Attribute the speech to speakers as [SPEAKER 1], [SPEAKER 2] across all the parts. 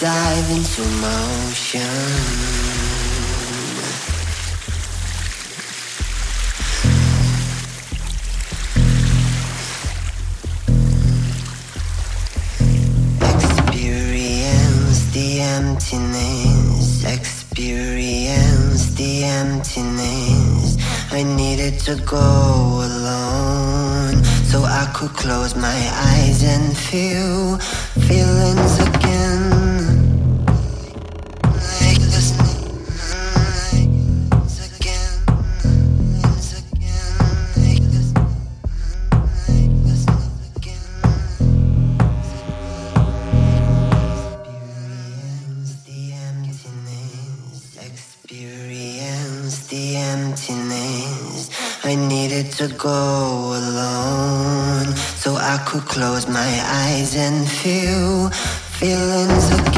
[SPEAKER 1] Dive into motion. Experience the emptiness, experience the emptiness. I needed to go alone so I could close my eyes and feel close my eyes and feel feelings again.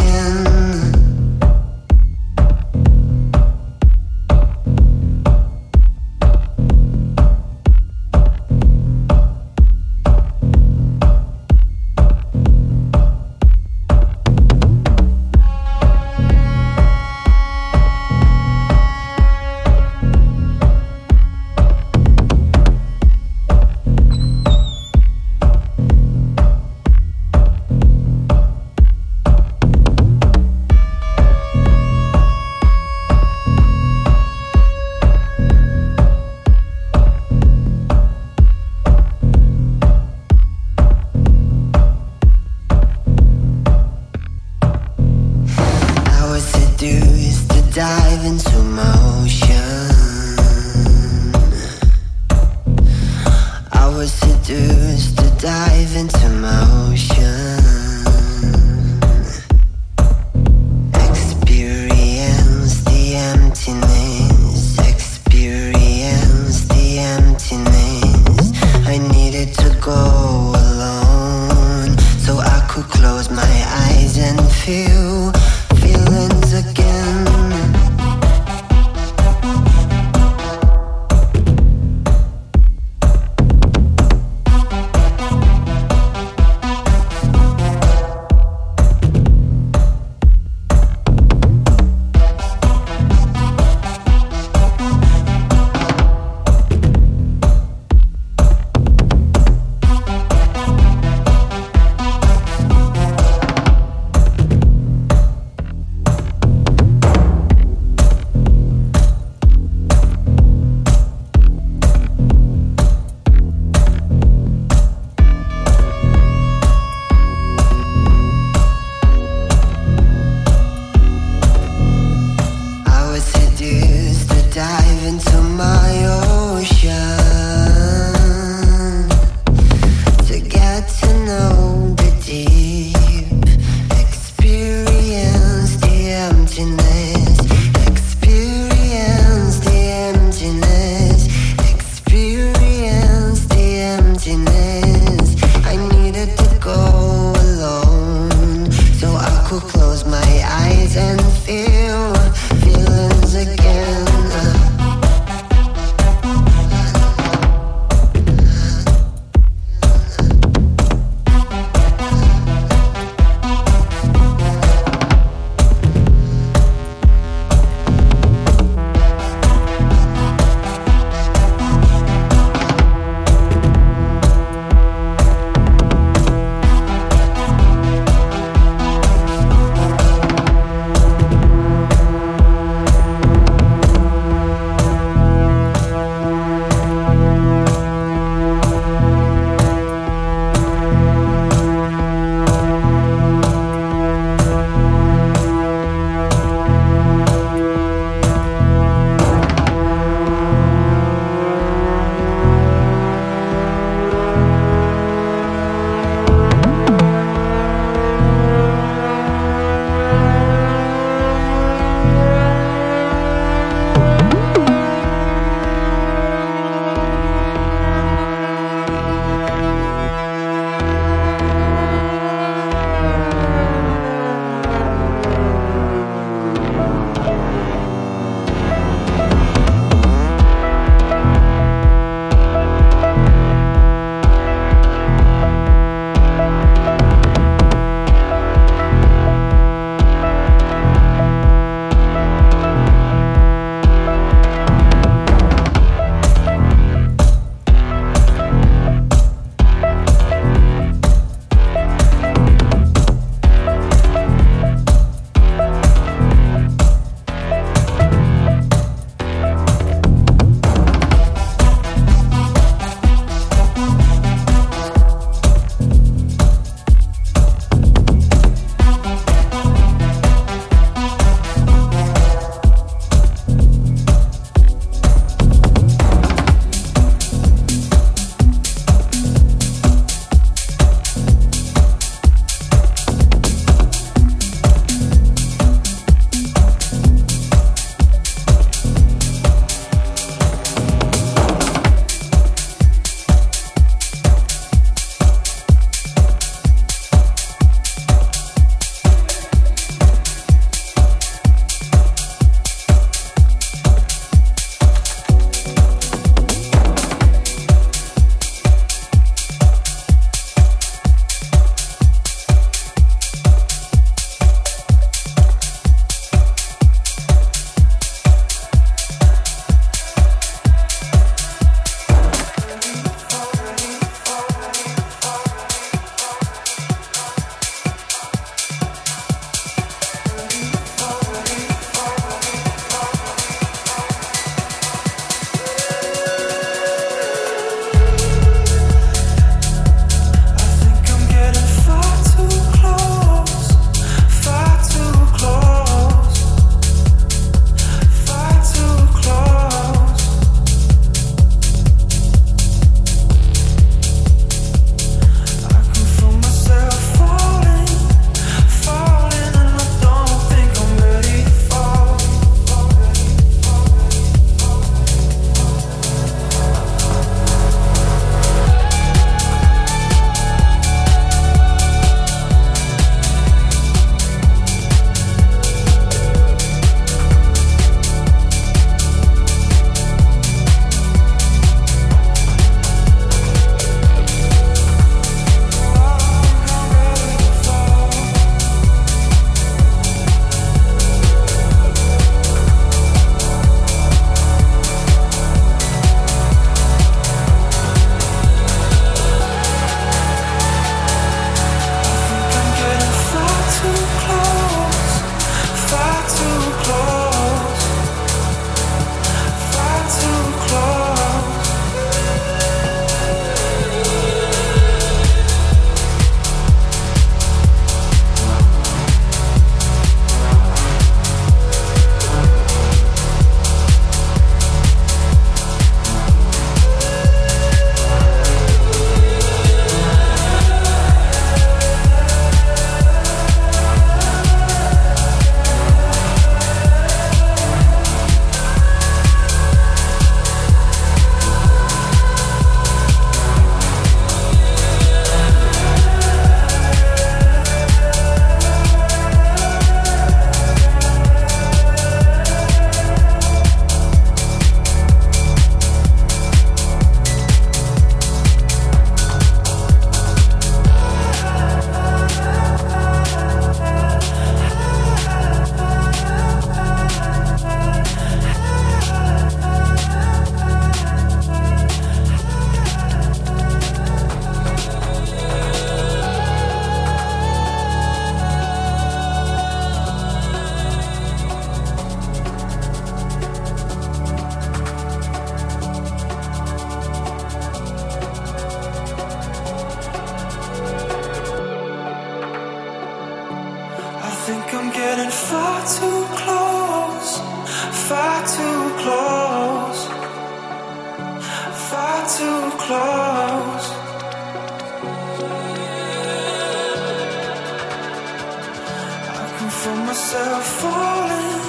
[SPEAKER 2] falling,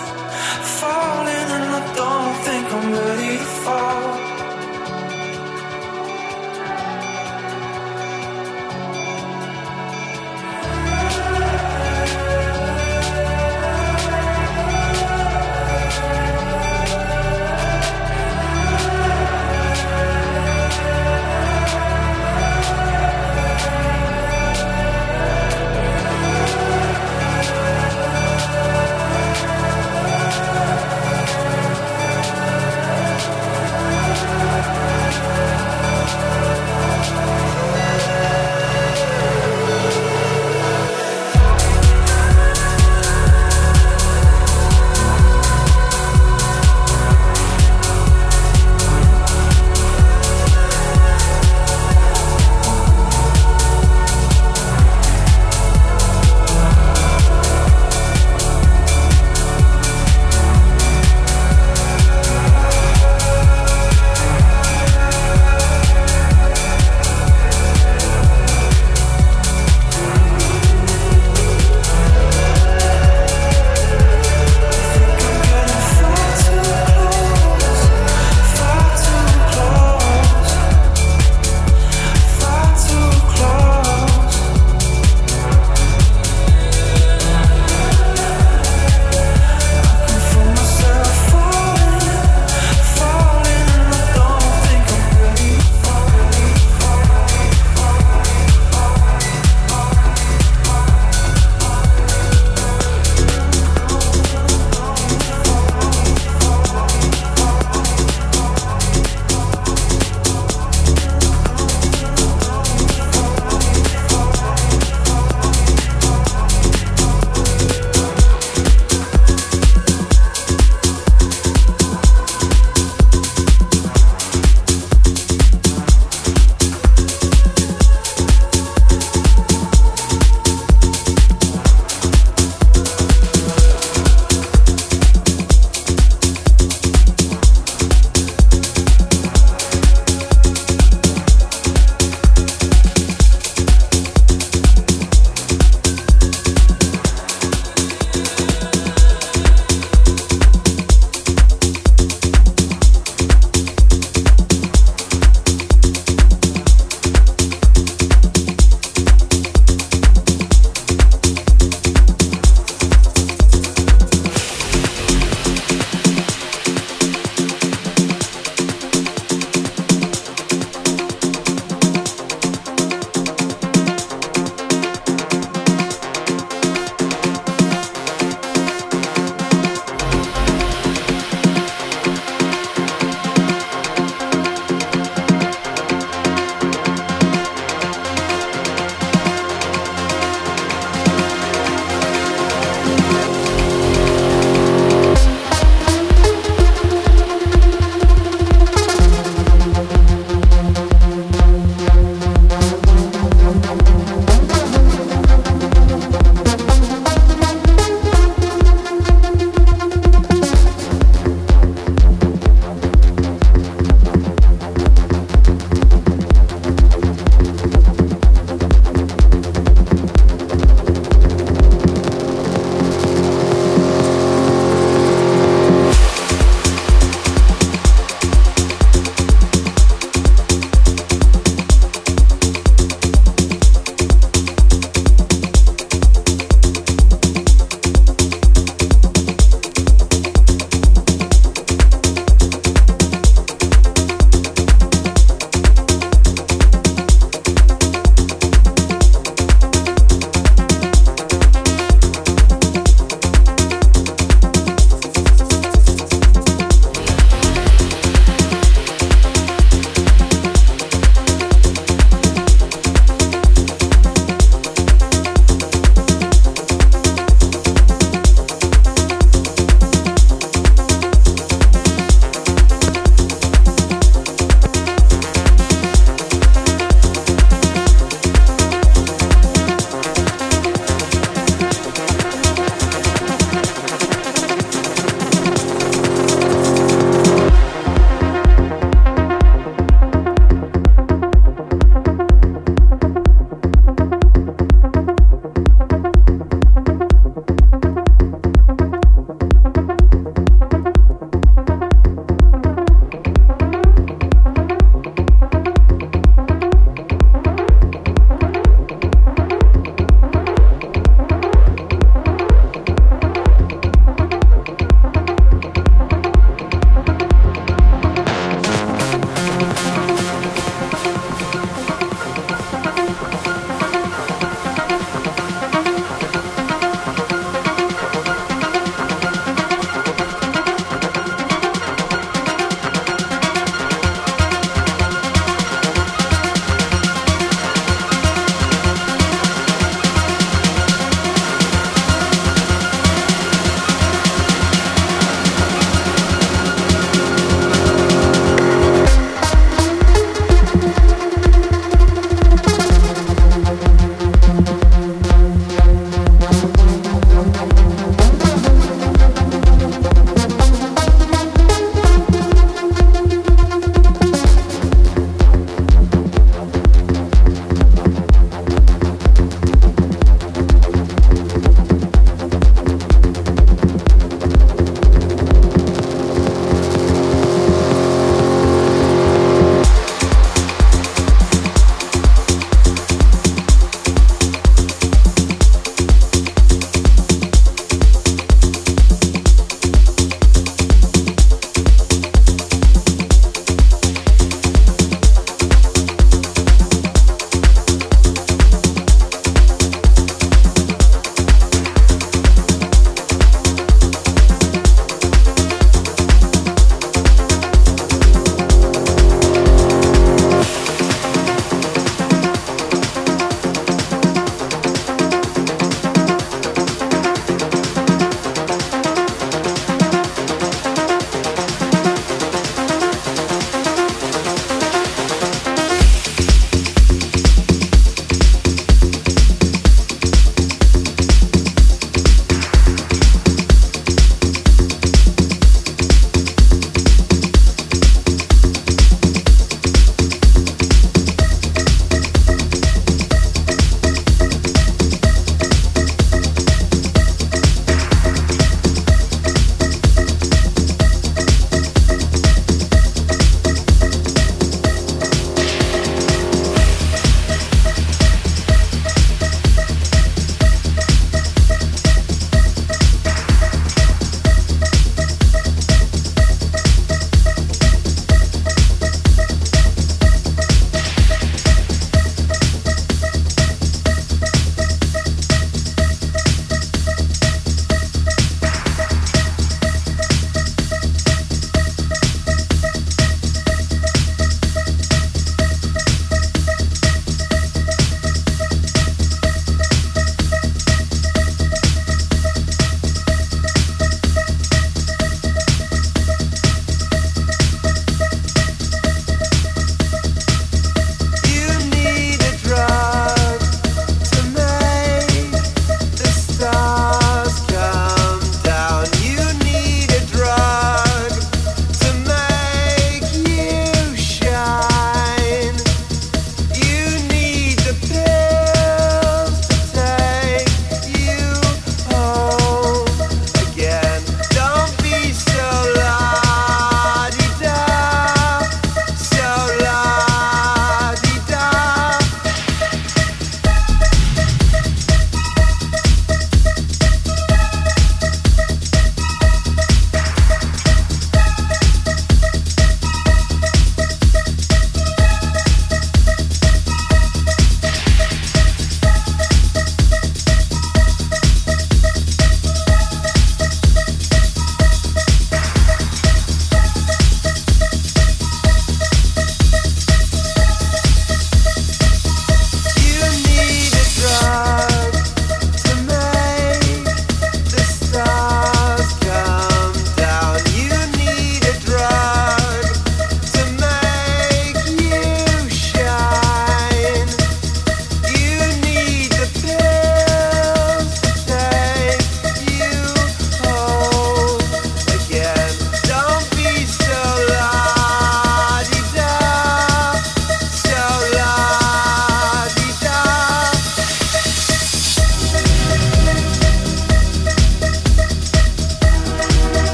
[SPEAKER 2] falling, and I don't think I'm ready to fall.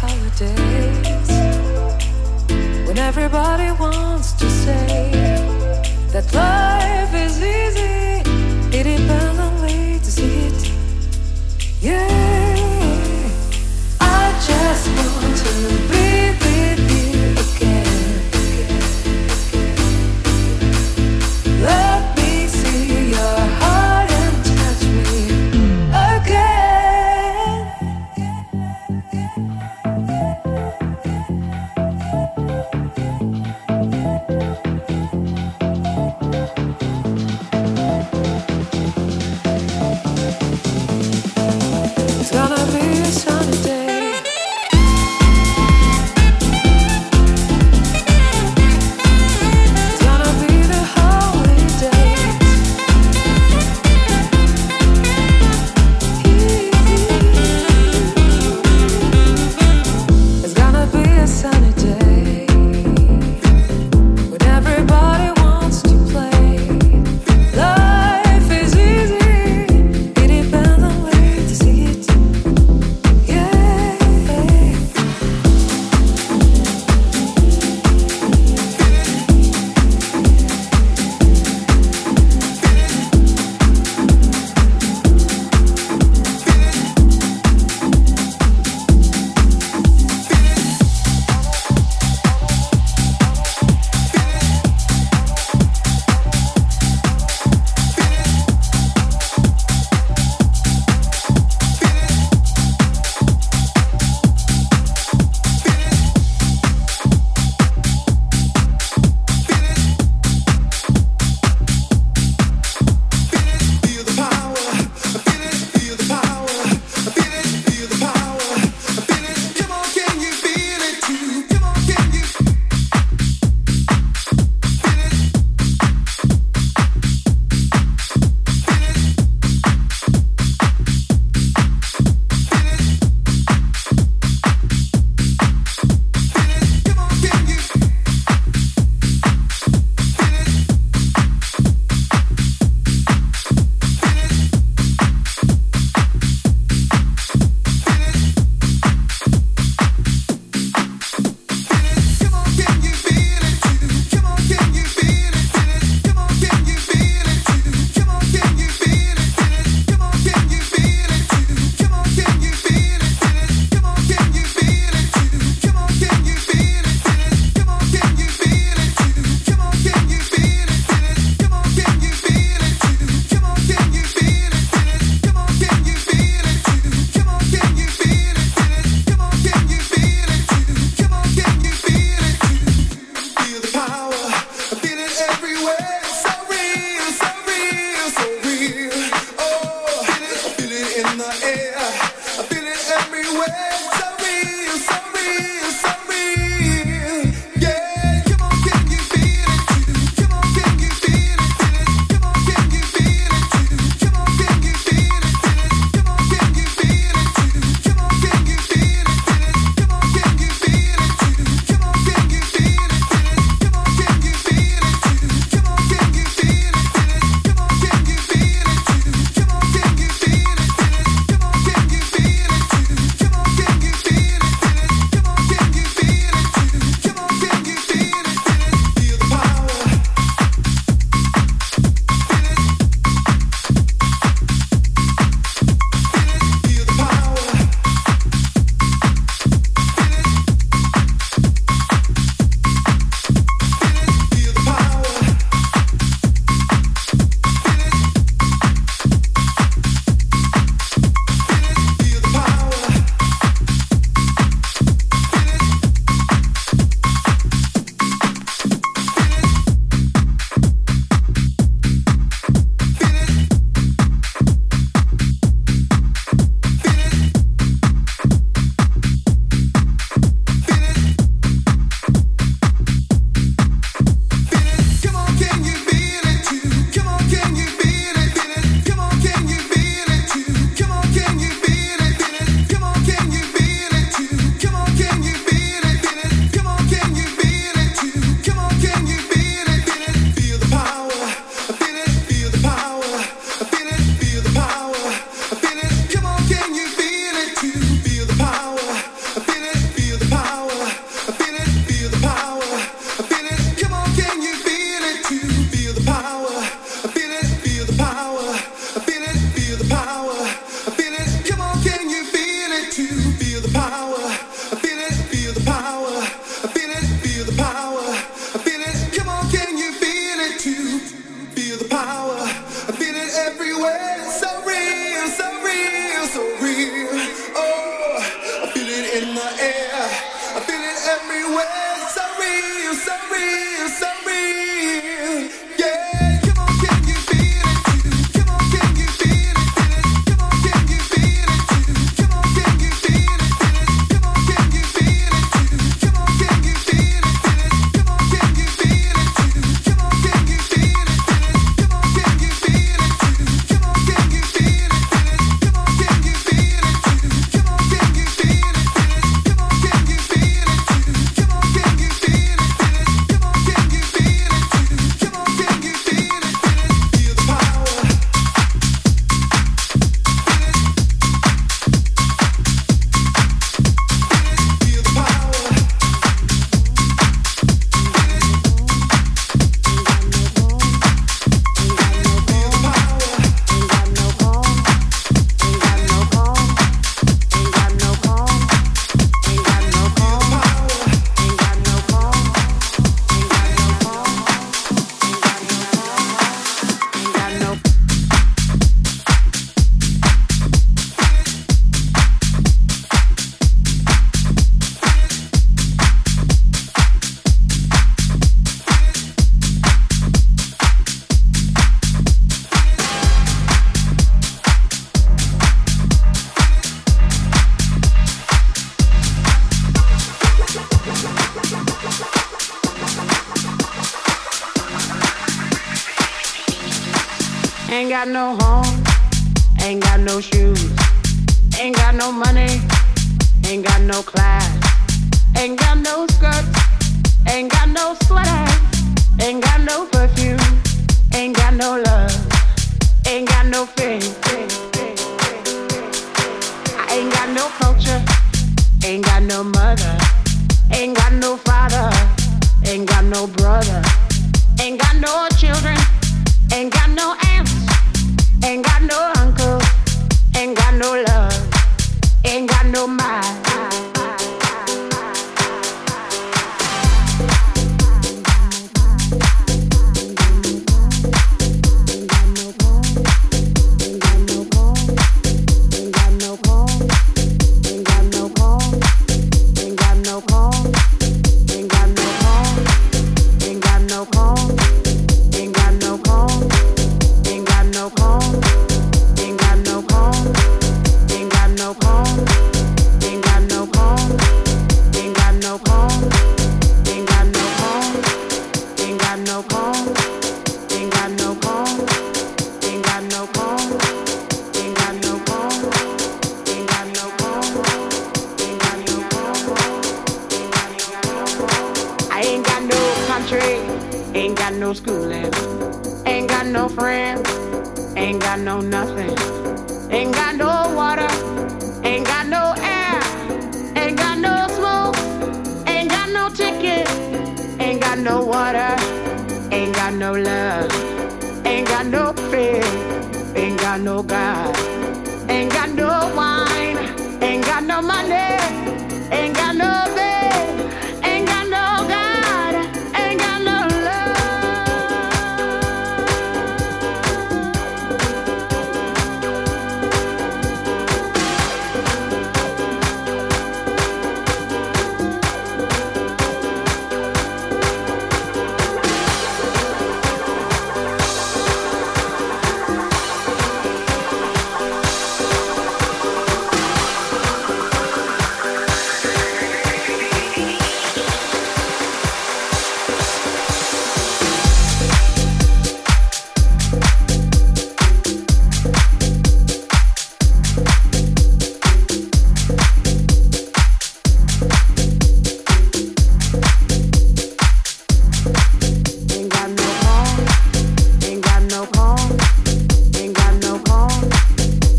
[SPEAKER 2] Holidays when everybody wants to say that life is easy. It way to see it. Yeah,
[SPEAKER 3] no call,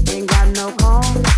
[SPEAKER 3] ain't got no
[SPEAKER 4] call.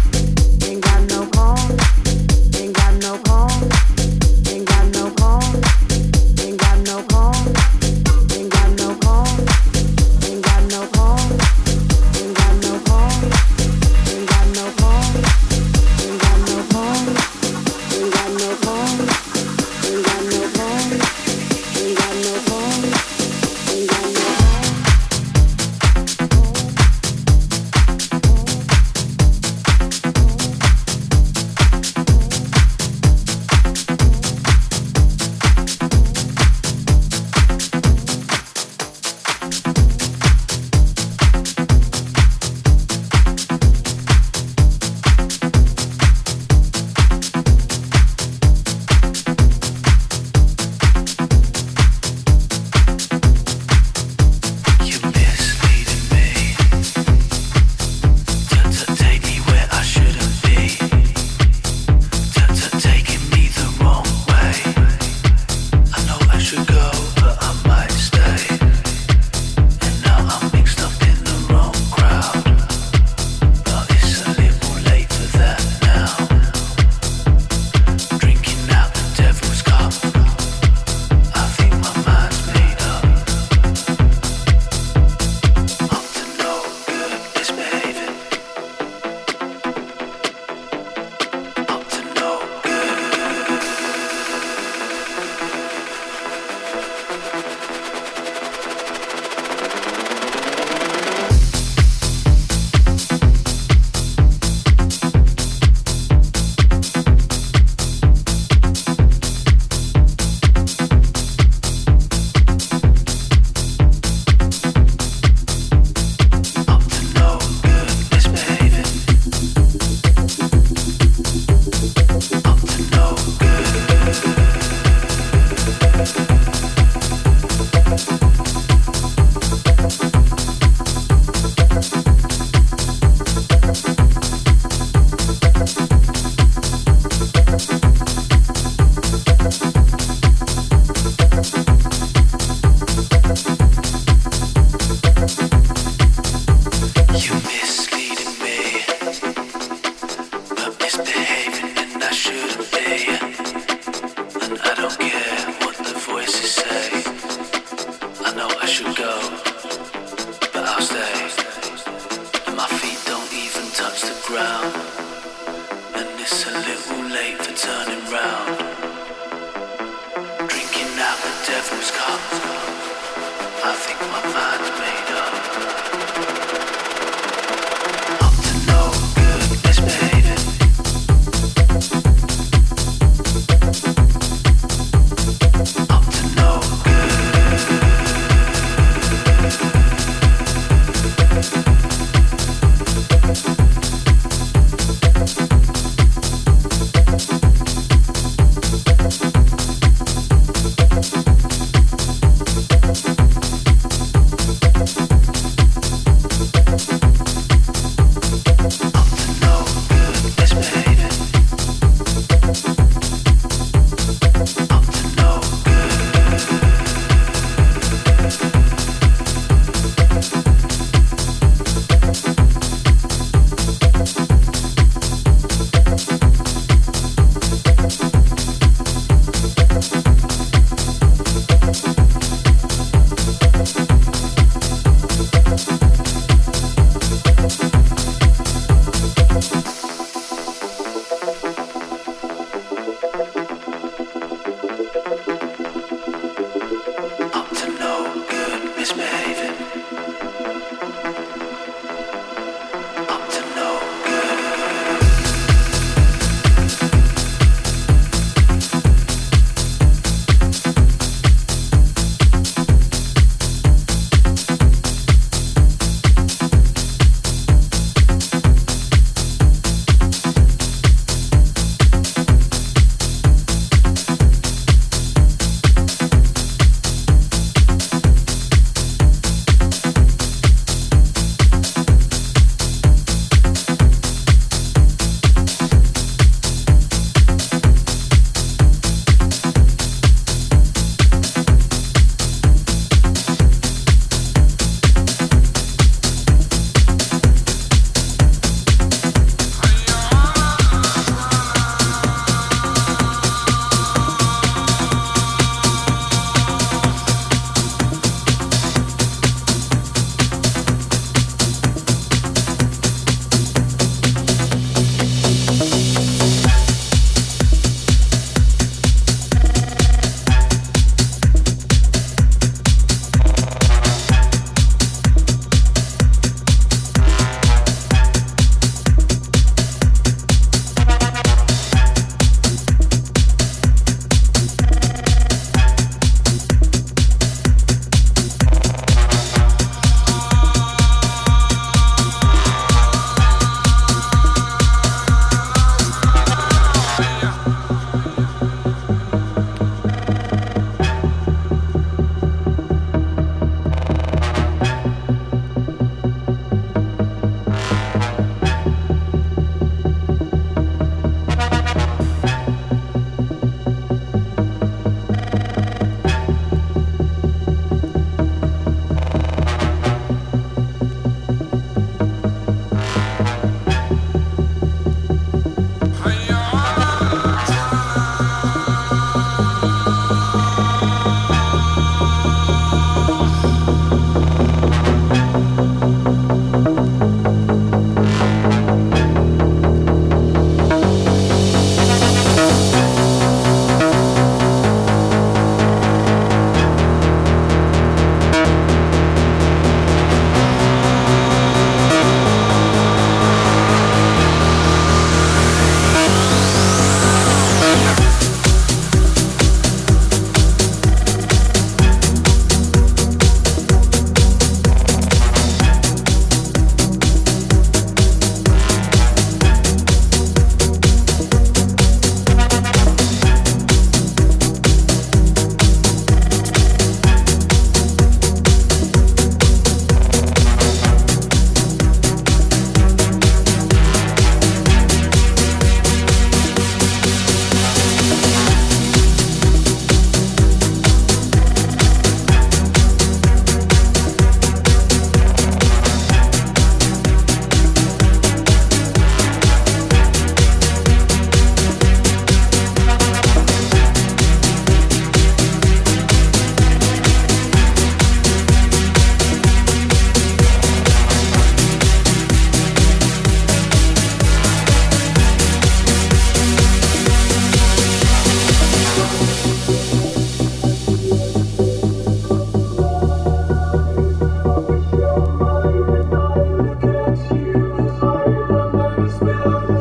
[SPEAKER 4] Still.